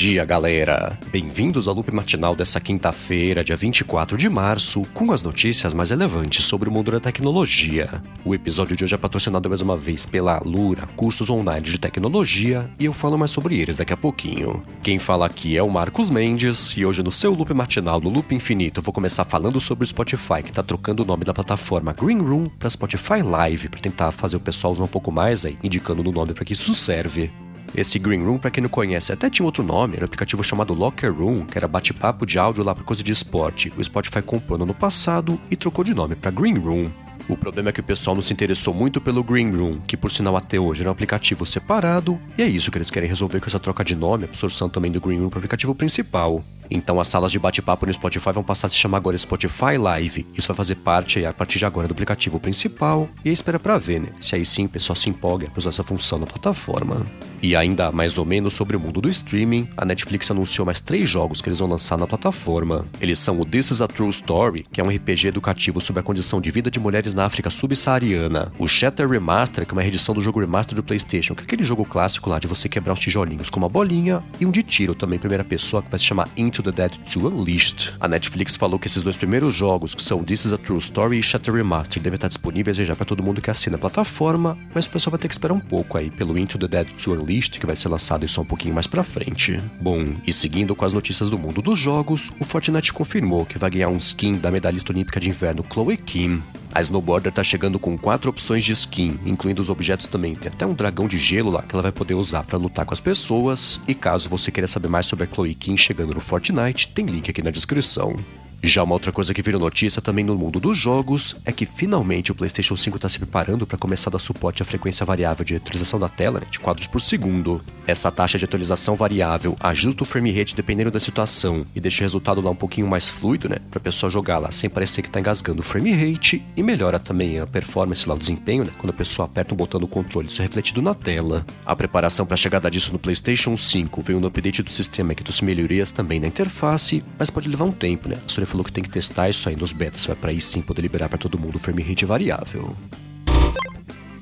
dia, galera! Bem-vindos ao loop matinal dessa quinta-feira, dia 24 de março, com as notícias mais relevantes sobre o mundo da tecnologia. O episódio de hoje é patrocinado mais uma vez pela Alura, cursos online de tecnologia, e eu falo mais sobre eles daqui a pouquinho. Quem fala aqui é o Marcos Mendes, e hoje no seu loop matinal do Loop Infinito eu vou começar falando sobre o Spotify, que está trocando o nome da plataforma Green Room para Spotify Live, para tentar fazer o pessoal usar um pouco mais aí, indicando no nome para que isso serve. Esse Green Room, para quem não conhece, até tinha outro nome, era um aplicativo chamado Locker Room, que era bate-papo de áudio lá para coisa de esporte. O Spotify comprou no ano passado e trocou de nome para Green Room. O problema é que o pessoal não se interessou muito pelo Green Room, que por sinal até hoje era um aplicativo separado, e é isso que eles querem resolver com essa troca de nome, absorção também do Green Room para o aplicativo principal. Então as salas de bate-papo no Spotify vão passar a se chamar agora Spotify Live. Isso vai fazer parte a partir de agora do aplicativo principal. E espera pra ver, né? Se aí sim o pessoal se empolga para usar essa função na plataforma. E ainda mais ou menos sobre o mundo do streaming, a Netflix anunciou mais três jogos que eles vão lançar na plataforma. Eles são o This is a True Story, que é um RPG educativo sobre a condição de vida de mulheres na África subsaariana. O Shatter Remaster, que é uma reedição do jogo Remaster do PlayStation, que é aquele jogo clássico lá de você quebrar os tijolinhos com uma bolinha. E um de tiro também, primeira pessoa, que vai se chamar Into the Dead 2 Unleashed. A Netflix falou que esses dois primeiros jogos, que são This is a True Story e Shatter Remaster, devem estar disponíveis já para todo mundo que assina a plataforma, mas o pessoal vai ter que esperar um pouco aí pelo Into the Dead 2 Unleashed que vai ser lançado só um pouquinho mais pra frente. Bom, e seguindo com as notícias do mundo dos jogos, o Fortnite confirmou que vai ganhar um skin da medalhista olímpica de inverno Chloe Kim. A Snowboarder tá chegando com quatro opções de skin, incluindo os objetos também. Tem até um dragão de gelo lá que ela vai poder usar para lutar com as pessoas. E caso você queira saber mais sobre a Chloe Kim chegando no Fortnite, tem link aqui na descrição. Já uma outra coisa que virou notícia também no mundo dos jogos é que finalmente o PlayStation 5 está se preparando para começar a dar suporte à frequência variável de atualização da tela, né, de quadros por segundo. Essa taxa de atualização variável ajusta o frame rate dependendo da situação e deixa o resultado lá um pouquinho mais fluido, né, para a pessoa jogar lá sem parecer que está engasgando o frame rate e melhora também a performance lá, o desempenho, né, quando a pessoa aperta um botão do controle, isso é refletido na tela. A preparação para a chegada disso no PlayStation 5 veio no update do sistema que trouxe melhorias também na interface, mas pode levar um tempo, né? A falou que tem que testar isso aí nos betas, para aí sim poder liberar para todo mundo o frame rate variável.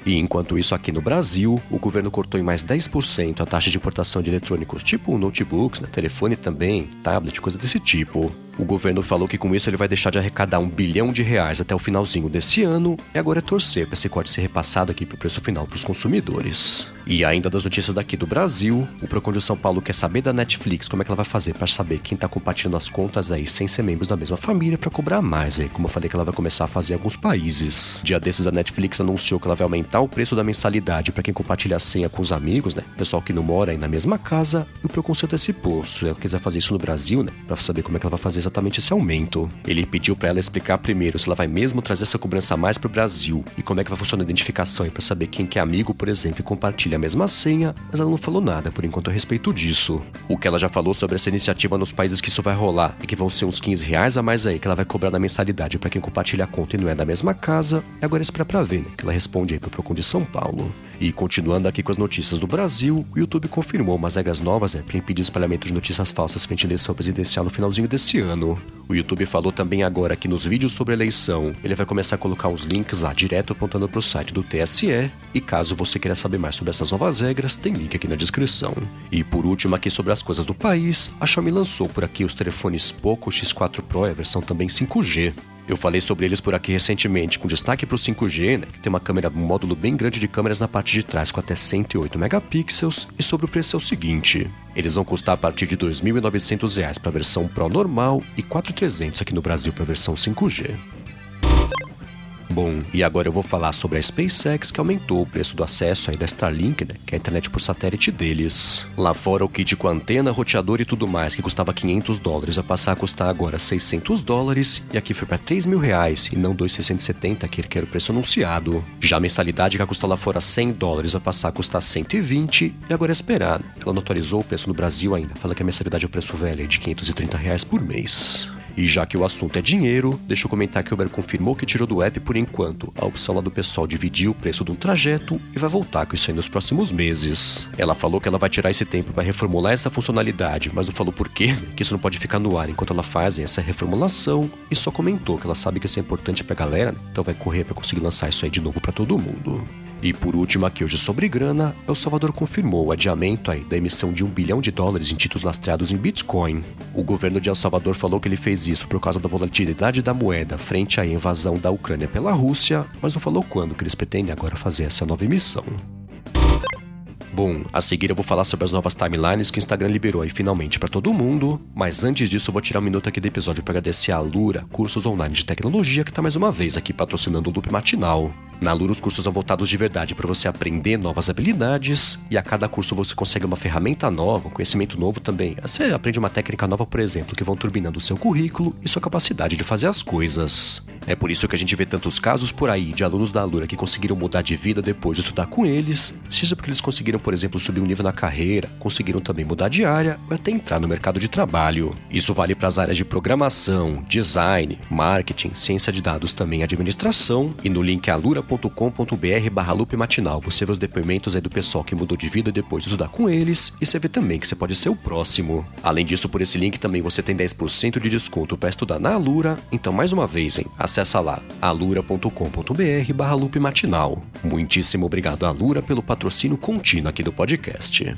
E enquanto isso, aqui no Brasil, o governo cortou em mais 10% a taxa de importação de eletrônicos, tipo notebooks, né, telefone também, tablet, coisa desse tipo. O governo falou que com isso ele vai deixar de arrecadar um bilhão de reais até o finalzinho desse ano, e agora é torcer para esse corte ser repassado aqui para o preço final para os consumidores. E ainda das notícias daqui do Brasil, o Procon de São Paulo quer saber da Netflix como é que ela vai fazer para saber quem está compartilhando as contas aí sem ser membros da mesma família para cobrar mais aí, como eu falei que ela vai começar a fazer em alguns países. Dia desses a Netflix anunciou que ela vai aumentar o preço da mensalidade para quem compartilha a senha com os amigos, né? Pessoal que não mora aí na mesma casa, e o Procon se antecipou. Se ela quiser fazer isso no Brasil, né, para saber como é que ela vai fazer exatamente esse aumento. Ele pediu para ela explicar primeiro se ela vai mesmo trazer essa cobrança mais para o Brasil e como é que vai funcionar a identificação e para saber quem que é amigo, por exemplo, e compartilha a mesma senha, mas ela não falou nada por enquanto a respeito disso. O que ela já falou sobre essa iniciativa nos países que isso vai rolar e que vão ser uns 15 reais a mais aí que ela vai cobrar na mensalidade para quem compartilha a conta e não é da mesma casa, e agora espera pra ver, né, que ela responde aí pro Procon de São Paulo. E continuando aqui com as notícias do Brasil, o YouTube confirmou umas regras novas né, para impedir espalhamento de notícias falsas frente à eleição presidencial no finalzinho desse ano. O YouTube falou também agora que nos vídeos sobre a eleição ele vai começar a colocar uns links lá direto apontando para o site do TSE. E caso você queira saber mais sobre essas novas regras, tem link aqui na descrição. E por último, aqui sobre as coisas do país, a Xiaomi lançou por aqui os telefones Poco X4 Pro, a versão também 5G. Eu falei sobre eles por aqui recentemente, com destaque para o 5G, né, que tem uma câmera, um módulo bem grande de câmeras na parte de trás com até 108 megapixels, e sobre o preço é o seguinte: eles vão custar a partir de R$ 2.900 para a versão Pro normal e R$ 4.300 aqui no Brasil para a versão 5G. Bom, e agora eu vou falar sobre a SpaceX que aumentou o preço do acesso aí da Starlink, né, que é a internet por satélite deles. Lá fora o kit com antena, roteador e tudo mais, que custava 500 dólares, vai passar a custar agora 600 dólares, e aqui foi para 3 mil reais, e não 2,670, que era o preço anunciado. Já a mensalidade que custa lá fora 100 dólares, vai passar a custar 120, e agora é esperar. Ela não atualizou o preço no Brasil ainda, fala que a mensalidade é o preço velho, de 530 reais por mês. E já que o assunto é dinheiro, deixa eu comentar que o Uber confirmou que tirou do app por enquanto a opção lá do pessoal dividir o preço de um trajeto e vai voltar com isso aí nos próximos meses. Ela falou que ela vai tirar esse tempo para reformular essa funcionalidade, mas não falou por quê, que isso não pode ficar no ar enquanto ela faz essa reformulação e só comentou que ela sabe que isso é importante pra galera, então vai correr para conseguir lançar isso aí de novo para todo mundo. E por último, aqui hoje sobre grana, El Salvador confirmou o adiamento aí da emissão de um bilhão de dólares em títulos lastreados em Bitcoin. O governo de El Salvador falou que ele fez isso por causa da volatilidade da moeda frente à invasão da Ucrânia pela Rússia, mas não falou quando que eles pretendem agora fazer essa nova emissão. Bom, a seguir eu vou falar sobre as novas timelines que o Instagram liberou aí finalmente para todo mundo, mas antes disso eu vou tirar um minuto aqui do episódio para agradecer a Lura, cursos online de tecnologia, que está mais uma vez aqui patrocinando o Loop Matinal. Na Lura, os cursos são voltados de verdade para você aprender novas habilidades e a cada curso você consegue uma ferramenta nova, um conhecimento novo também. Você aprende uma técnica nova, por exemplo, que vão turbinando o seu currículo e sua capacidade de fazer as coisas. É por isso que a gente vê tantos casos por aí de alunos da Lura que conseguiram mudar de vida depois de estudar com eles, seja porque eles conseguiram, por exemplo, subir um nível na carreira, conseguiram também mudar de área ou até entrar no mercado de trabalho. Isso vale para as áreas de programação, design, marketing, ciência de dados também, administração e no link alura com.br barra loop matinal. Você vê os depoimentos aí do pessoal que mudou de vida depois de estudar com eles e você vê também que você pode ser o próximo. Além disso, por esse link também você tem 10% de desconto para estudar na Alura. Então, mais uma vez, hein, acessa lá alura.com.br barra loop matinal. Muitíssimo obrigado Alura pelo patrocínio contínuo aqui do podcast.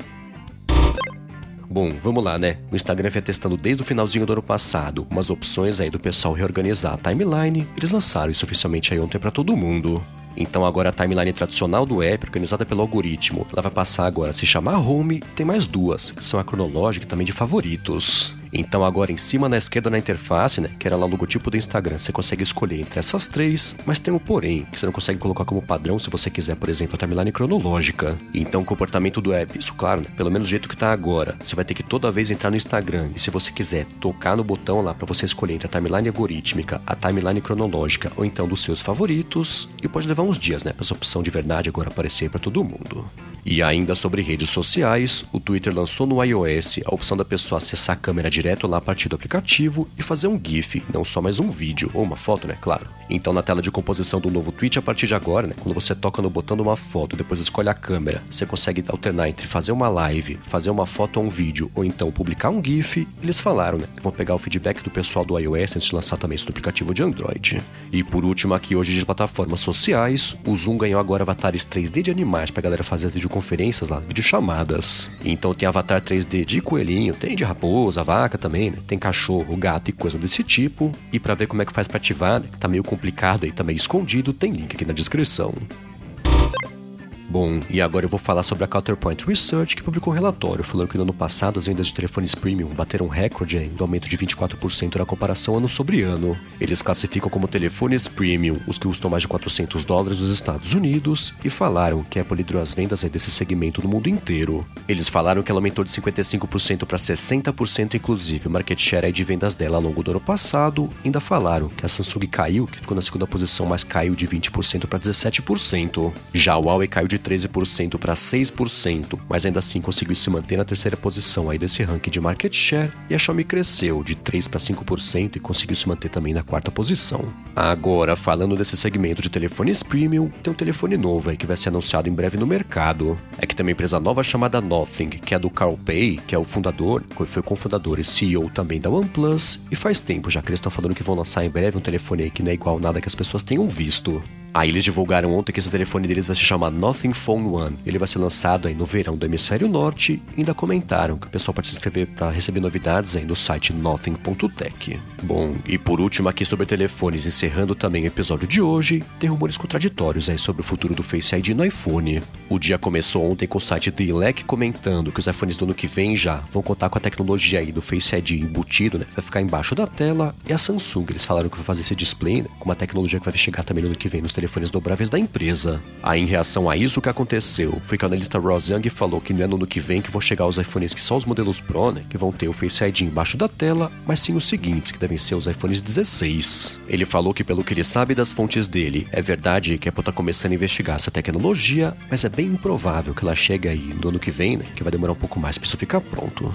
Bom, vamos lá, né? O Instagram vem testando desde o finalzinho do ano passado umas opções aí do pessoal reorganizar a timeline. Eles lançaram isso oficialmente aí ontem para todo mundo. Então agora a timeline tradicional do app, organizada pelo algoritmo, ela vai passar agora a se chamar Home tem mais duas, que são a cronológica e também de favoritos. Então agora em cima na esquerda na interface, né, que era lá o logotipo do Instagram, você consegue escolher entre essas três, mas tem um porém, que você não consegue colocar como padrão se você quiser, por exemplo, a timeline cronológica. Então o comportamento do app, isso claro, né, pelo menos do jeito que tá agora, você vai ter que toda vez entrar no Instagram e se você quiser tocar no botão lá para você escolher entre a timeline algorítmica, a timeline cronológica ou então dos seus favoritos, e pode levar uns dias, né, para essa opção de verdade agora aparecer para todo mundo. E ainda sobre redes sociais, o Twitter lançou no iOS a opção da pessoa acessar a câmera direto lá a partir do aplicativo e fazer um GIF, não só mais um vídeo, ou uma foto, né? Claro. Então, na tela de composição do novo tweet, a partir de agora, né? Quando você toca no botão de uma foto, depois escolhe a câmera, você consegue alternar entre fazer uma live, fazer uma foto ou um vídeo, ou então publicar um GIF. Eles falaram, né? Vão pegar o feedback do pessoal do iOS antes de lançar também isso no aplicativo de Android. E por último, aqui hoje de plataformas sociais, o Zoom ganhou agora avatares 3D de animais pra galera fazer as videoconferências lá, videochamadas. Então tem avatar 3D de coelhinho, tem de raposa, vaca também, né? Tem cachorro, gato e coisa desse tipo. E para ver como é que faz para ativar, né? Tá meio complicado aí, tá meio escondido, tem link aqui na descrição. Bom, e agora eu vou falar sobre a Counterpoint Research, que publicou um relatório falando que no ano passado as vendas de telefones premium bateram recorde em do aumento de 24% na comparação ano sobre ano. Eles classificam como telefones premium os que custam mais de 400 dólares nos Estados Unidos e falaram que a Apple liderou as vendas desse segmento no mundo inteiro. Eles falaram que ela aumentou de 55% para 60% inclusive o market share de vendas dela ao longo do ano passado. Ainda falaram que a Samsung caiu, que ficou na segunda posição, mas caiu de 20% para 17%. Já o Huawei caiu de 13% para 6%, mas ainda assim conseguiu se manter na terceira posição aí desse ranking de market share, e a Xiaomi cresceu de 3 para 5% e conseguiu se manter também na quarta posição. Agora, falando desse segmento de telefones premium, tem um telefone novo aí que vai ser anunciado em breve no mercado. É que tem uma empresa nova chamada Nothing, que é do Carl Pei, que é o fundador, foi cofundador e CEO também da OnePlus, e faz tempo já que eles estão falando que vão lançar em breve um telefone aí que não é igual nada que as pessoas tenham visto. Aí eles divulgaram ontem que esse telefone deles vai se chamar Nothing Phone One. Ele vai ser lançado aí no verão do hemisfério norte e ainda comentaram que o pessoal pode se inscrever para receber novidades aí no site nothing.tech. Bom, e por último aqui sobre telefones, encerrando também o episódio de hoje, tem rumores contraditórios aí sobre o futuro do Face ID no iPhone. O dia começou ontem com o site The Elec comentando que os iPhones do ano que vem já vão contar com a tecnologia aí do Face ID embutido, né? Vai ficar embaixo da tela. E a Samsung, eles falaram que vai fazer esse display né, com uma tecnologia que vai chegar também no ano que vem nos telefones dobráveis da empresa. Aí, em reação a isso, o que aconteceu foi que o analista Ross Young falou que não é no ano que vem que vão chegar os iPhones que só os modelos Pro, né, que vão ter o Face ID embaixo da tela, mas sim os seguintes, que devem ser os iPhones 16. Ele falou que, pelo que ele sabe das fontes dele, é verdade que a Apple está começando a investigar essa tecnologia, mas é bem improvável que ela chegue aí no ano que vem, né, que vai demorar um pouco mais para isso ficar pronto.